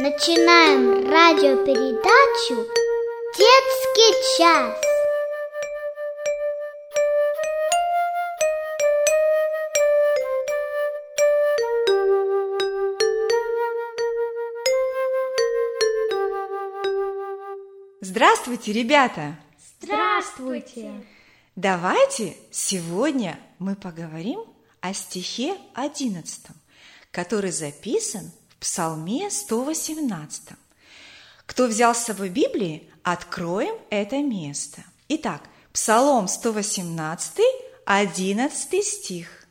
Начинаем радиопередачу «Детский час». Здравствуйте, ребята! Здравствуйте! Давайте сегодня мы поговорим о стихе 11, который записан в Псалме 118. Кто взял с собой Библии, откроем это место. Итак, Псалом 118, 11 стих.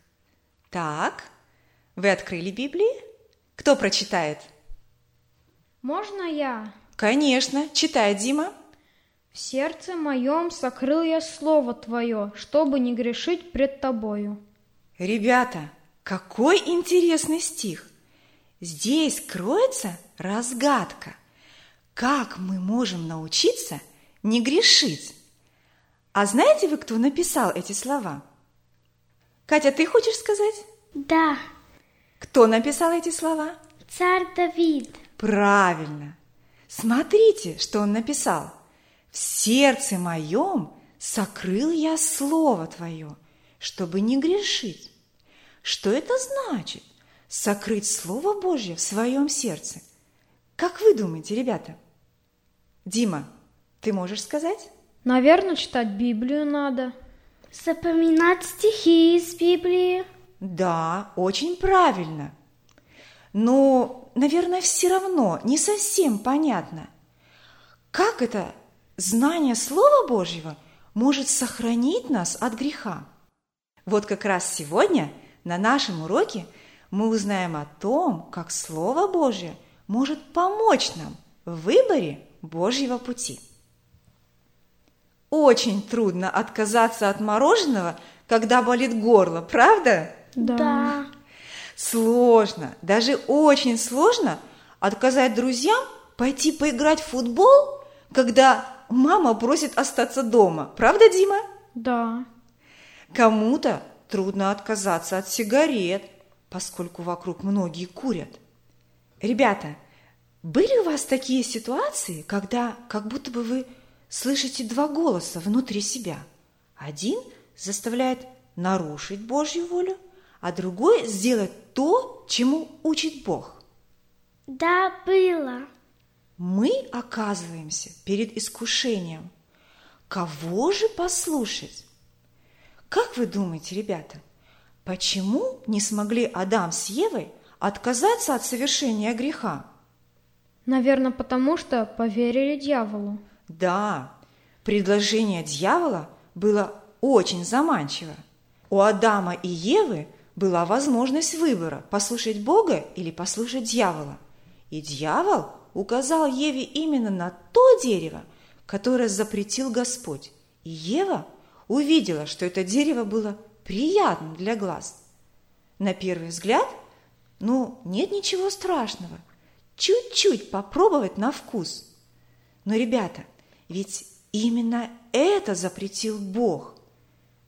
Так, вы открыли Библии? Кто прочитает? Можно я? Конечно, читай, Дима. В сердце моем сокрыл я слово Твое, чтобы не грешить пред Тобою. Ребята, какой интересный стих! Здесь кроется разгадка. Как мы можем научиться не грешить? А знаете вы, кто написал эти слова? Катя, ты хочешь сказать? Да, Кто написал эти слова? царь Давид. Правильно. Смотрите, что он написал. В сердце моем сокрыл я слово твое, чтобы не грешить. Что это значит? Сокрыть Слово Божье в своем сердце. Как вы думаете, ребята? Дима, ты можешь сказать? Наверное, читать Библию надо. Запоминать стихи из Библии. Да, очень правильно. Но, наверное, все равно не совсем понятно, как это знание Слова Божьего может сохранить нас от греха. Вот как раз сегодня на нашем уроке мы узнаем о том, как Слово Божье может помочь нам в выборе Божьего пути. Очень трудно отказаться от мороженого, когда болит горло, правда? Да. Сложно, даже очень сложно отказать друзьям пойти поиграть в футбол, когда мама просит остаться дома. Правда, Дима? Да. Кому-то трудно отказаться от сигарет, поскольку вокруг многие курят. Ребята, были у вас такие ситуации, когда как будто бы вы слышите два голоса внутри себя? Один заставляет нарушить Божью волю, а другой сделать то, чему учит Бог. Да, было. Мы оказываемся перед искушением. Кого же послушать? Как вы думаете, ребята, почему не смогли Адам с Евой отказаться от совершения греха? Наверное, потому что поверили дьяволу. Да, предложение дьявола было очень заманчиво. У Адама и Евы была возможность выбора – послушать Бога или послушать дьявола. И дьявол указал Еве именно на то дерево, которое запретил Господь. И Ева увидела, что это дерево было приятным для глаз. На первый взгляд, ну, нет ничего страшного. Чуть-чуть попробовать на вкус. Но, ребята, ведь именно это запретил Бог.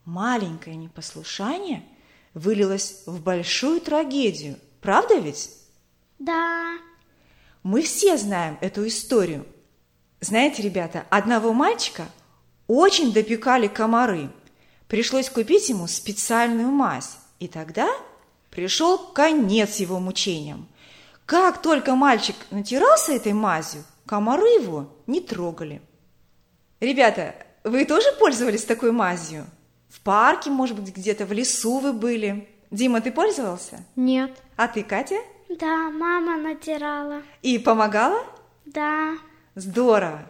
Маленькое непослушание вылилось в большую трагедию. Правда ведь? Да. Мы все знаем эту историю. Знаете, ребята, одного мальчика очень допекали комары. Пришлось купить ему специальную мазь. И тогда пришел конец его мучениям. Как только мальчик натирался этой мазью, комары его не трогали. Ребята, вы тоже пользовались такой мазью? В парке, может быть, где-то в лесу вы были. Дима, ты пользовался? Нет. А ты, Катя? Да, мама натирала. И помогала? Да. Здорово.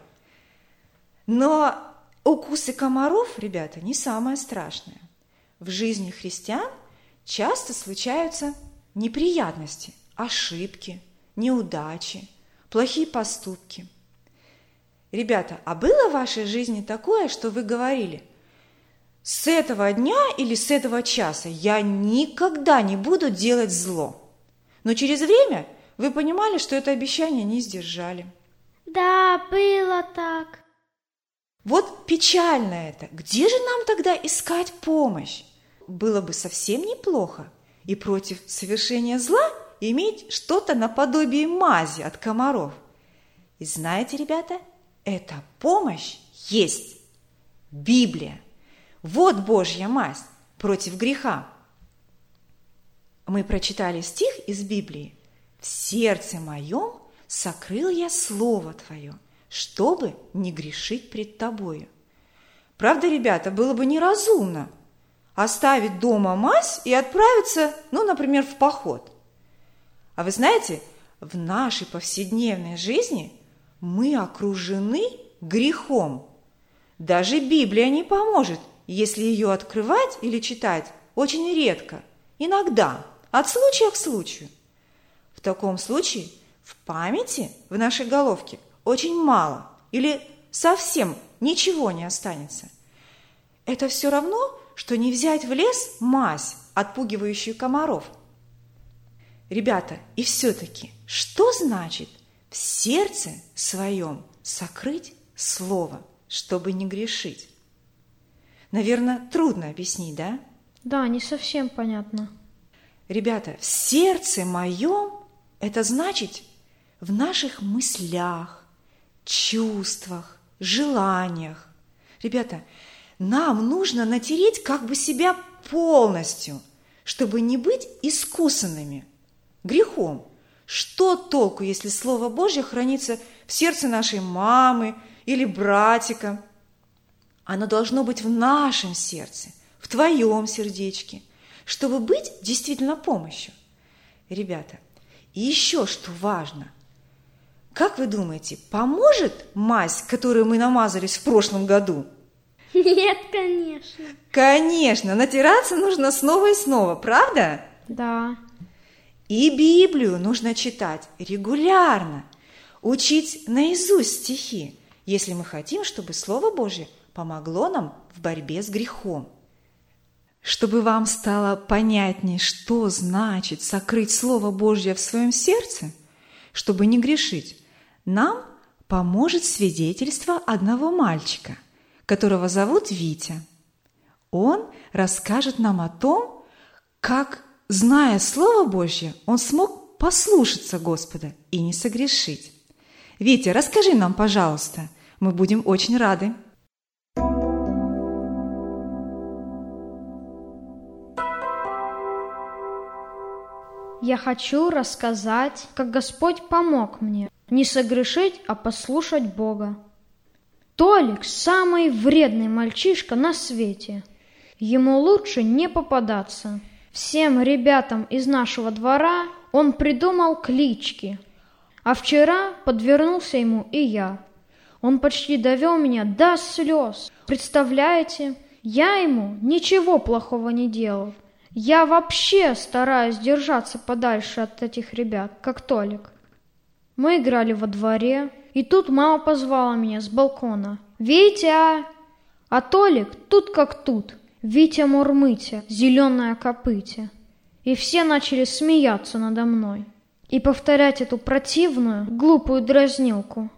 Но укусы комаров, ребята, не самое страшное. В жизни христиан часто случаются неприятности, ошибки, неудачи, плохие поступки. Ребята, а было в вашей жизни такое, что вы говорили, с этого дня или с этого часа я никогда не буду делать зло. Но через время вы понимали, что это обещание не сдержали. Да, было так. Вот печально это. Где же нам тогда искать помощь? Было бы совсем неплохо и против совершения зла иметь что-то наподобие мази от комаров. И знаете, ребята, эта помощь есть. Библия. Вот Божья мазь против греха. Мы прочитали стих из Библии. «В сердце моем сокрыл я Слово Твое, чтобы не грешить пред Тобою». Правда, ребята, было бы неразумно оставить дома мазь и отправиться, ну, например, в поход. А вы знаете, в нашей повседневной жизни мы окружены грехом. Даже Библия не поможет, если ее открывать или читать очень редко, иногда, от случая к случаю. В таком случае в памяти в нашей головке очень мало или совсем ничего не останется. Это все равно, что не взять в лес мазь, отпугивающую комаров. Ребята, и все-таки, что значит в сердце своем сокрыть слово, чтобы не грешить? Наверное, трудно объяснить, да? Да, не совсем понятно. Ребята, в сердце моем это значит в наших мыслях, чувствах, желаниях. Ребята, нам нужно натереть как бы себя полностью, чтобы не быть искусанными грехом. Что толку, если Слово Божье хранится в сердце нашей мамы или братика? Оно должно быть в нашем сердце, в твоем сердечке, чтобы быть действительно помощью. Ребята, и еще что важно. Как вы думаете, поможет мазь, которую мы намазались в прошлом году? Нет, конечно. Конечно, натираться нужно снова и снова, правда? Да. И Библию нужно читать регулярно, учить наизусть стихи, если мы хотим, чтобы Слово Божье помогло нам в борьбе с грехом. Чтобы вам стало понятнее, что значит сокрыть Слово Божье в своем сердце, чтобы не грешить, нам поможет свидетельство одного мальчика, которого зовут Витя. Он расскажет нам о том, как, зная Слово Божье, он смог послушаться Господа и не согрешить. Витя, расскажи нам, пожалуйста, мы будем очень рады. Я хочу рассказать, как Господь помог мне не согрешить, а послушать Бога. Толик – самый вредный мальчишка на свете. Ему лучше не попадаться. Всем ребятам из нашего двора он придумал клички. А вчера подвернулся ему и я. Он почти довел меня до слез. Представляете, я ему ничего плохого не делал. Я вообще стараюсь держаться подальше от этих ребят, как Толик. Мы играли во дворе, и тут мама позвала меня с балкона. «Витя!» А Толик тут как тут. Витя Мурмытя, зеленая копытя. И все начали смеяться надо мной и повторять эту противную, глупую дразнилку.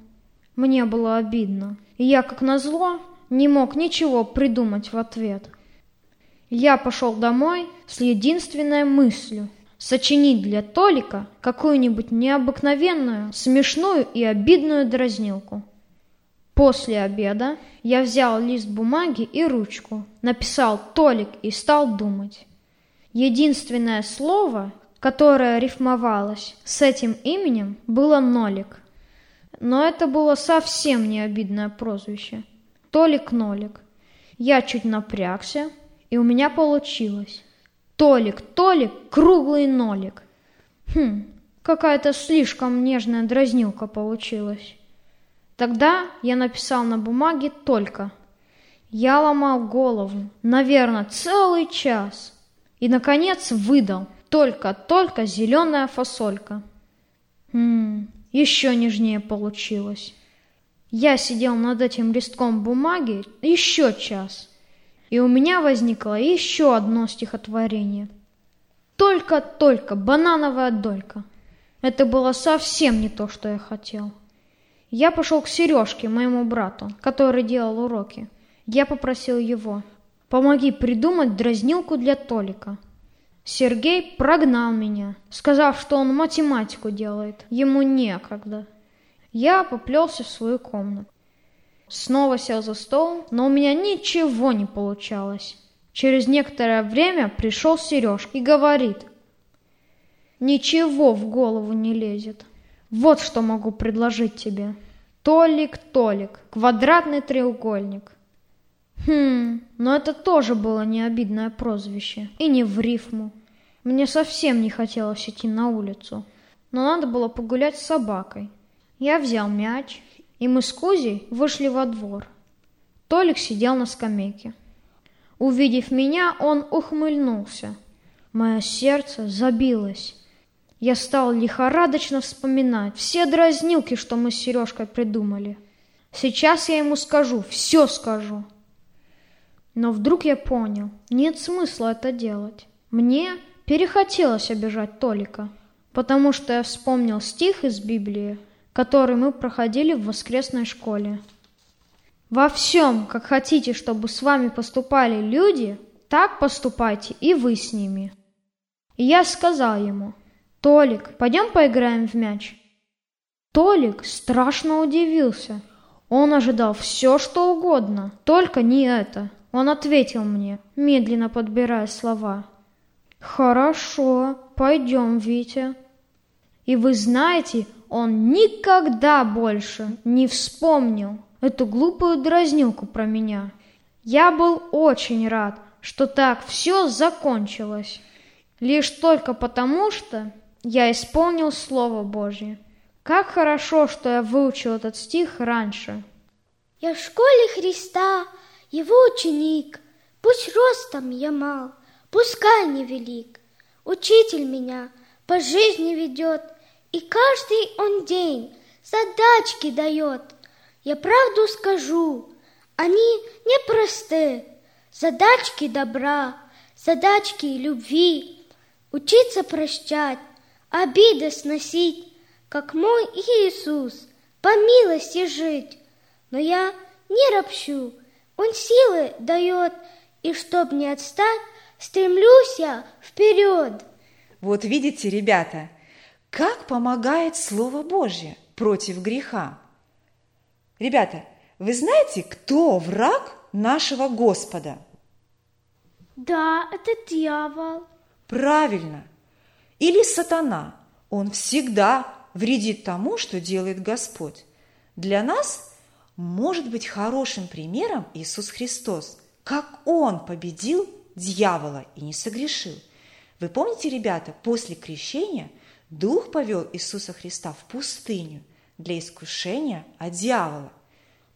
Мне было обидно, и я, как назло, не мог ничего придумать в ответ – я пошел домой с единственной мыслью – сочинить для Толика какую-нибудь необыкновенную, смешную и обидную дразнилку. После обеда я взял лист бумаги и ручку, написал «Толик» и стал думать. Единственное слово, которое рифмовалось с этим именем, было «Нолик». Но это было совсем не обидное прозвище. Толик-Нолик. Я чуть напрягся, и у меня получилось. Толик, Толик, круглый нолик. Хм, какая-то слишком нежная дразнилка получилась. Тогда я написал на бумаге «только». Я ломал голову, наверное, целый час. И, наконец, выдал «только-только зеленая фасолька». Хм, еще нежнее получилось. Я сидел над этим листком бумаги еще час – и у меня возникло еще одно стихотворение. Только-только банановая долька. Это было совсем не то, что я хотел. Я пошел к Сережке, моему брату, который делал уроки. Я попросил его, помоги придумать дразнилку для Толика. Сергей прогнал меня, сказав, что он математику делает, ему некогда. Я поплелся в свою комнату. Снова сел за стол, но у меня ничего не получалось. Через некоторое время пришел Сереж и говорит, «Ничего в голову не лезет. Вот что могу предложить тебе. Толик, Толик, квадратный треугольник». Хм, но это тоже было не обидное прозвище и не в рифму. Мне совсем не хотелось идти на улицу, но надо было погулять с собакой. Я взял мяч, и мы с Кузей вышли во двор. Толик сидел на скамейке. Увидев меня, он ухмыльнулся. Мое сердце забилось. Я стал лихорадочно вспоминать все дразнилки, что мы с Сережкой придумали. Сейчас я ему скажу, все скажу. Но вдруг я понял, нет смысла это делать. Мне перехотелось обижать Толика, потому что я вспомнил стих из Библии, который мы проходили в воскресной школе. Во всем, как хотите, чтобы с вами поступали люди, так поступайте и вы с ними. И я сказал ему, Толик, пойдем поиграем в мяч. Толик страшно удивился. Он ожидал все, что угодно, только не это. Он ответил мне, медленно подбирая слова. «Хорошо, пойдем, Витя». И вы знаете, он никогда больше не вспомнил эту глупую дразнилку про меня. Я был очень рад, что так все закончилось. Лишь только потому, что я исполнил Слово Божье. Как хорошо, что я выучил этот стих раньше. Я в школе Христа, его ученик. Пусть ростом я мал, пускай не велик. Учитель меня по жизни ведет, и каждый он день задачки дает – я правду скажу, они непросты. Задачки добра, задачки любви, Учиться прощать, обиды сносить, Как мой Иисус, по милости жить. Но я не ропщу, Он силы дает, И чтоб не отстать, стремлюсь я вперед. Вот видите, ребята, как помогает Слово Божье против греха. Ребята, вы знаете, кто враг нашего Господа? Да, это дьявол. Правильно. Или сатана. Он всегда вредит тому, что делает Господь. Для нас может быть хорошим примером Иисус Христос, как Он победил дьявола и не согрешил. Вы помните, ребята, после крещения Дух повел Иисуса Христа в пустыню, для искушения от дьявола.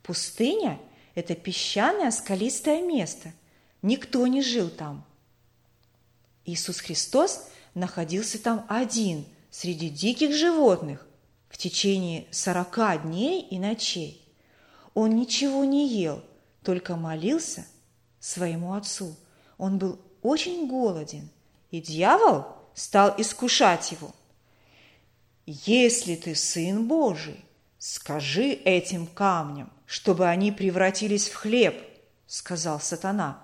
Пустыня – это песчаное скалистое место. Никто не жил там. Иисус Христос находился там один среди диких животных в течение сорока дней и ночей. Он ничего не ел, только молился своему отцу. Он был очень голоден, и дьявол стал искушать его – если ты сын Божий, скажи этим камням, чтобы они превратились в хлеб, сказал сатана.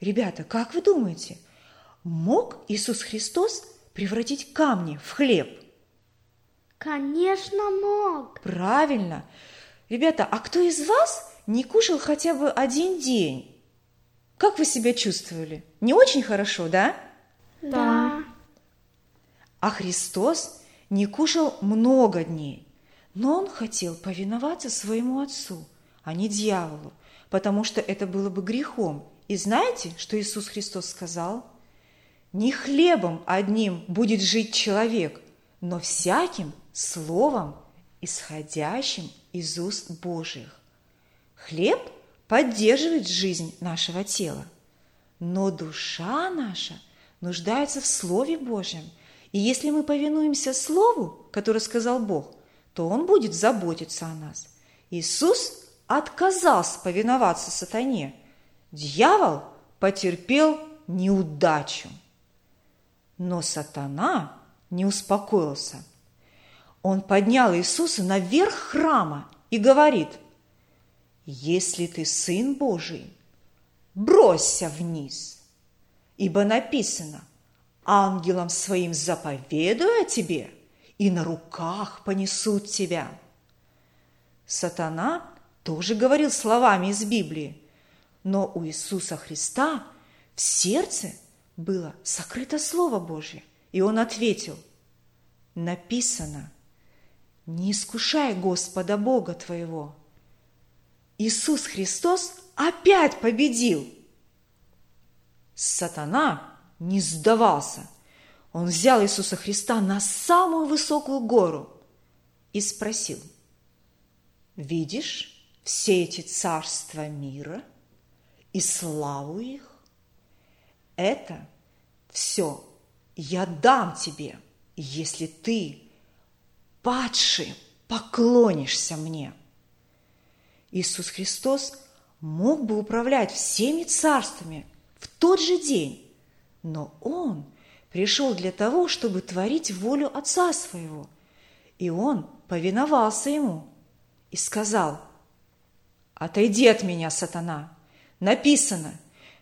Ребята, как вы думаете, мог Иисус Христос превратить камни в хлеб? Конечно, мог. Правильно. Ребята, а кто из вас не кушал хотя бы один день? Как вы себя чувствовали? Не очень хорошо, да? Да. А Христос не кушал много дней, но он хотел повиноваться своему отцу, а не дьяволу, потому что это было бы грехом. И знаете, что Иисус Христос сказал? Не хлебом одним будет жить человек, но всяким словом, исходящим из уст Божьих. Хлеб поддерживает жизнь нашего тела, но душа наша нуждается в Слове Божьем – и если мы повинуемся Слову, которое сказал Бог, то Он будет заботиться о нас. Иисус отказался повиноваться сатане. Дьявол потерпел неудачу. Но сатана не успокоился. Он поднял Иисуса наверх храма и говорит, «Если ты Сын Божий, бросься вниз, ибо написано – ангелам своим заповедую о тебе, и на руках понесут тебя. Сатана тоже говорил словами из Библии, но у Иисуса Христа в сердце было сокрыто Слово Божье, и он ответил, написано, не искушай Господа Бога твоего. Иисус Христос опять победил. Сатана не сдавался. Он взял Иисуса Христа на самую высокую гору и спросил, «Видишь все эти царства мира и славу их? Это все я дам тебе, если ты, падший, поклонишься мне». Иисус Христос мог бы управлять всеми царствами в тот же день, но Он пришел для того, чтобы творить волю Отца Своего. И Он повиновался Ему и сказал, «Отойди от меня, сатана! Написано,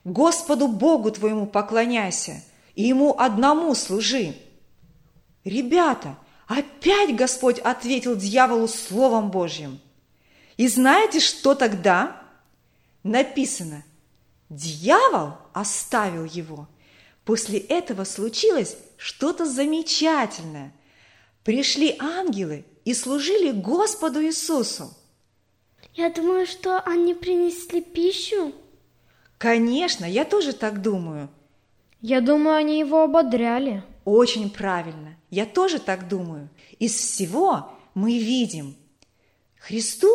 Господу Богу твоему поклоняйся и Ему одному служи!» Ребята, опять Господь ответил дьяволу Словом Божьим. И знаете, что тогда? Написано, дьявол оставил его – После этого случилось что-то замечательное. Пришли ангелы и служили Господу Иисусу. Я думаю, что они принесли пищу. Конечно, я тоже так думаю. Я думаю, они его ободряли. Очень правильно. Я тоже так думаю. Из всего мы видим. Христу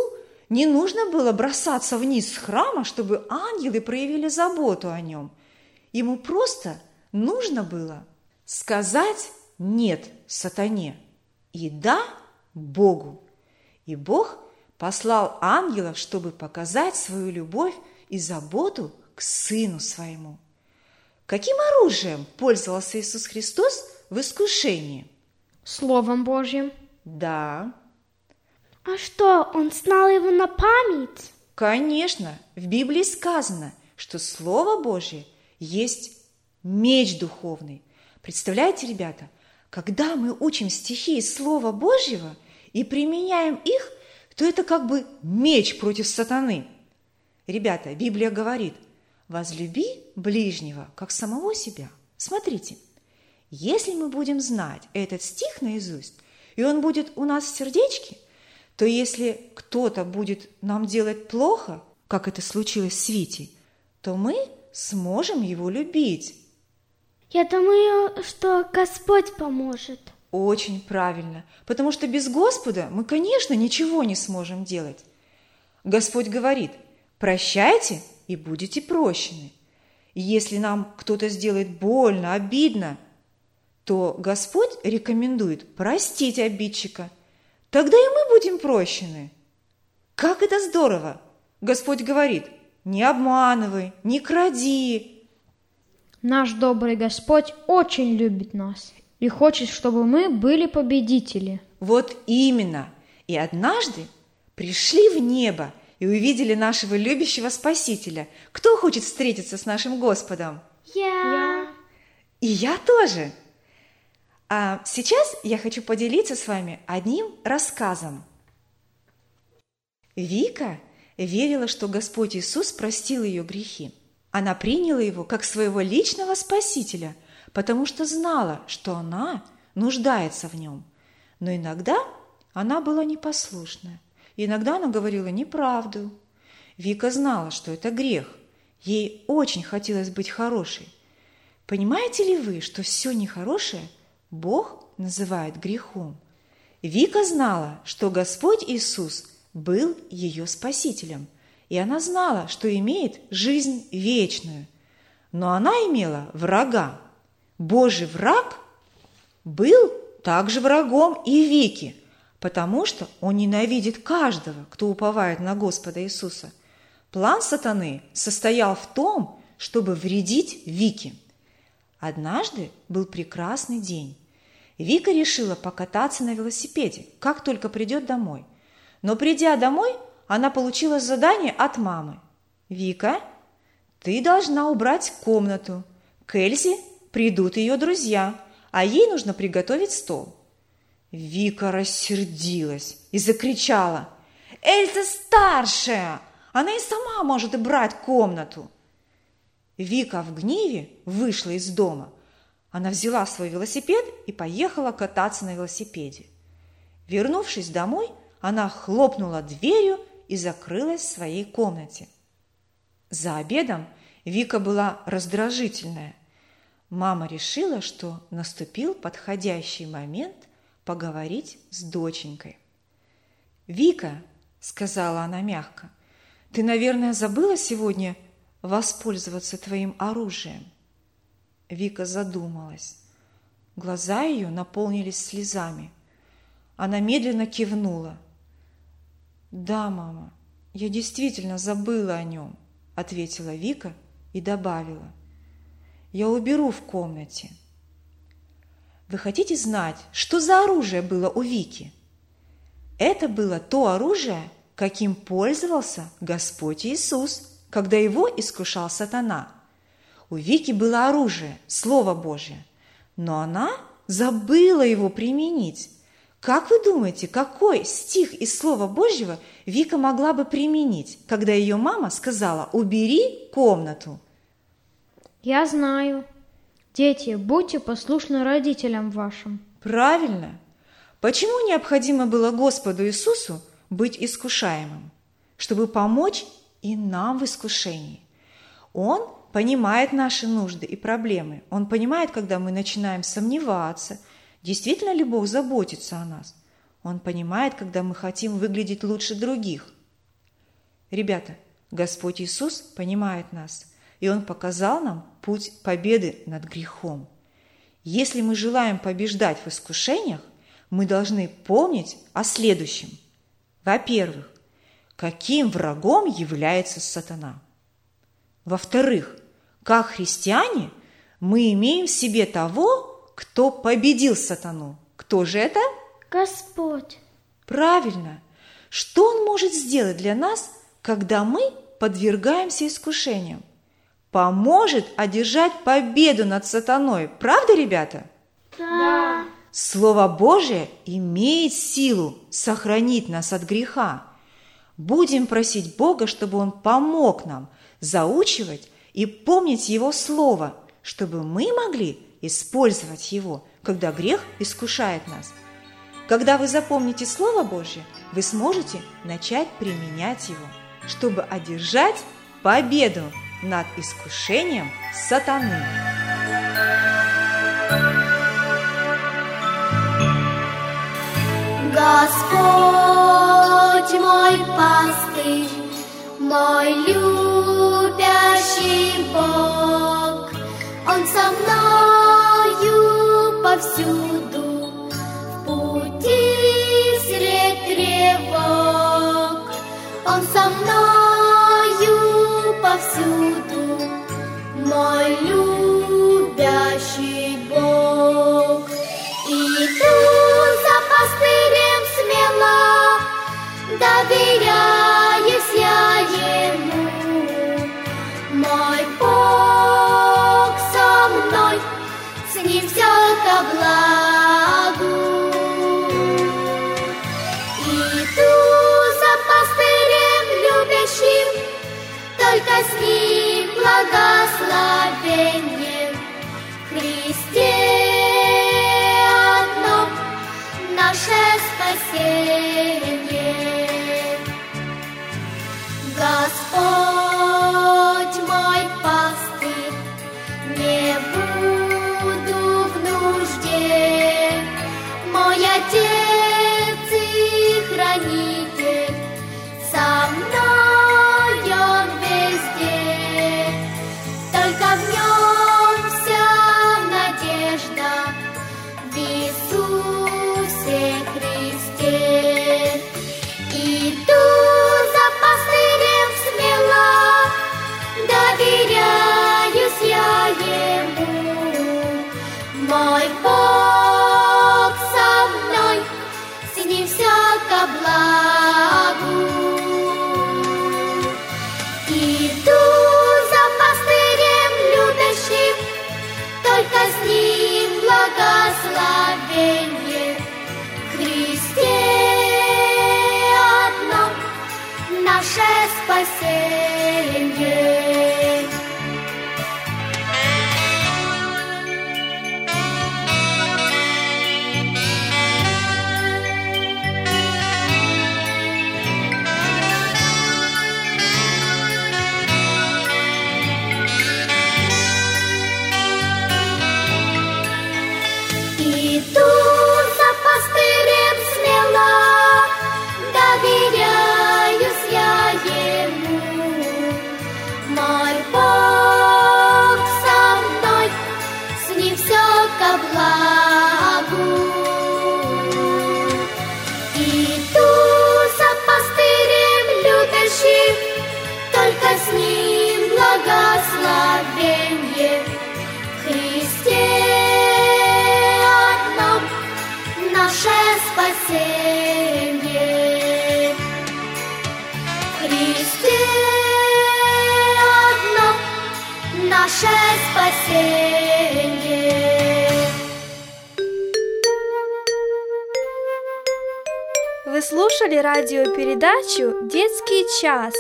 не нужно было бросаться вниз с храма, чтобы ангелы проявили заботу о нем. Ему просто Нужно было сказать «нет» сатане и «да» Богу. И Бог послал ангелов, чтобы показать свою любовь и заботу к Сыну Своему. Каким оружием пользовался Иисус Христос в искушении? Словом Божьим. Да. А что, он знал его на память? Конечно, в Библии сказано, что Слово Божье есть меч духовный. Представляете, ребята, когда мы учим стихи из Слова Божьего и применяем их, то это как бы меч против сатаны. Ребята, Библия говорит, возлюби ближнего, как самого себя. Смотрите, если мы будем знать этот стих наизусть, и он будет у нас в сердечке, то если кто-то будет нам делать плохо, как это случилось с Витей, то мы сможем его любить, я думаю, что Господь поможет. Очень правильно, потому что без Господа мы, конечно, ничего не сможем делать. Господь говорит, прощайте и будете прощены. Если нам кто-то сделает больно, обидно, то Господь рекомендует простить обидчика. Тогда и мы будем прощены. Как это здорово! Господь говорит, не обманывай, не кради, Наш добрый Господь очень любит нас и хочет, чтобы мы были победители. Вот именно. И однажды пришли в небо и увидели нашего любящего Спасителя. Кто хочет встретиться с нашим Господом? Я. я. И я тоже. А сейчас я хочу поделиться с вами одним рассказом. Вика верила, что Господь Иисус простил ее грехи. Она приняла его как своего личного спасителя, потому что знала, что она нуждается в нем. Но иногда она была непослушная, иногда она говорила неправду. Вика знала, что это грех. Ей очень хотелось быть хорошей. Понимаете ли вы, что все нехорошее Бог называет грехом? Вика знала, что Господь Иисус был ее спасителем – и она знала, что имеет жизнь вечную. Но она имела врага. Божий враг был также врагом и Вики, потому что он ненавидит каждого, кто уповает на Господа Иисуса. План сатаны состоял в том, чтобы вредить Вике. Однажды был прекрасный день. Вика решила покататься на велосипеде, как только придет домой. Но придя домой, она получила задание от мамы. «Вика, ты должна убрать комнату. Кельзи придут ее друзья, а ей нужно приготовить стол. Вика рассердилась и закричала. «Эльза старшая! Она и сама может брать комнату!» Вика в гневе вышла из дома. Она взяла свой велосипед и поехала кататься на велосипеде. Вернувшись домой, она хлопнула дверью и закрылась в своей комнате. За обедом Вика была раздражительная. Мама решила, что наступил подходящий момент поговорить с доченькой. «Вика», — сказала она мягко, — «ты, наверное, забыла сегодня воспользоваться твоим оружием?» Вика задумалась. Глаза ее наполнились слезами. Она медленно кивнула. «Да, мама, я действительно забыла о нем», — ответила Вика и добавила. «Я уберу в комнате». Вы хотите знать, что за оружие было у Вики? Это было то оружие, каким пользовался Господь Иисус, когда его искушал сатана. У Вики было оружие, Слово Божье, но она забыла его применить. Как вы думаете, какой стих из Слова Божьего Вика могла бы применить, когда ее мама сказала «убери комнату»? Я знаю. Дети, будьте послушны родителям вашим. Правильно. Почему необходимо было Господу Иисусу быть искушаемым? Чтобы помочь и нам в искушении. Он понимает наши нужды и проблемы. Он понимает, когда мы начинаем сомневаться, действительно ли Бог заботится о нас. Он понимает, когда мы хотим выглядеть лучше других. Ребята, Господь Иисус понимает нас, и Он показал нам путь победы над грехом. Если мы желаем побеждать в искушениях, мы должны помнить о следующем. Во-первых, каким врагом является сатана. Во-вторых, как христиане мы имеем в себе того, кто победил сатану. Кто же это? Господь. Правильно. Что Он может сделать для нас, когда мы подвергаемся искушениям? Поможет одержать победу над сатаной. Правда, ребята? Да. Слово Божие имеет силу сохранить нас от греха. Будем просить Бога, чтобы Он помог нам заучивать и помнить Его Слово, чтобы мы могли использовать его, когда грех искушает нас. Когда вы запомните Слово Божье, вы сможете начать применять его, чтобы одержать победу над искушением сатаны. Господь мой пастырь, мой любящий Бог, Он со мною повсюду, в пути сред тревог. Он со мною повсюду, мой любящий Бог. Иду за пастырем смело, доверяюсь наше спасение. Вы слушали радиопередачу «Детский час».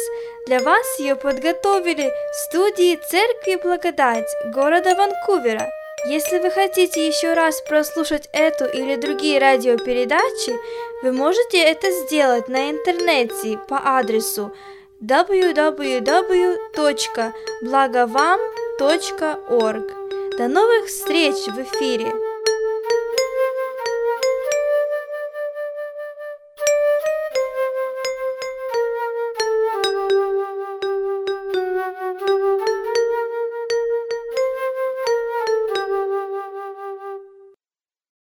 Для вас ее подготовили в студии Церкви Благодать города Ванкувера. Если вы хотите еще раз прослушать эту или другие радиопередачи, вы можете это сделать на интернете по адресу www.благовам.org. До новых встреч в эфире!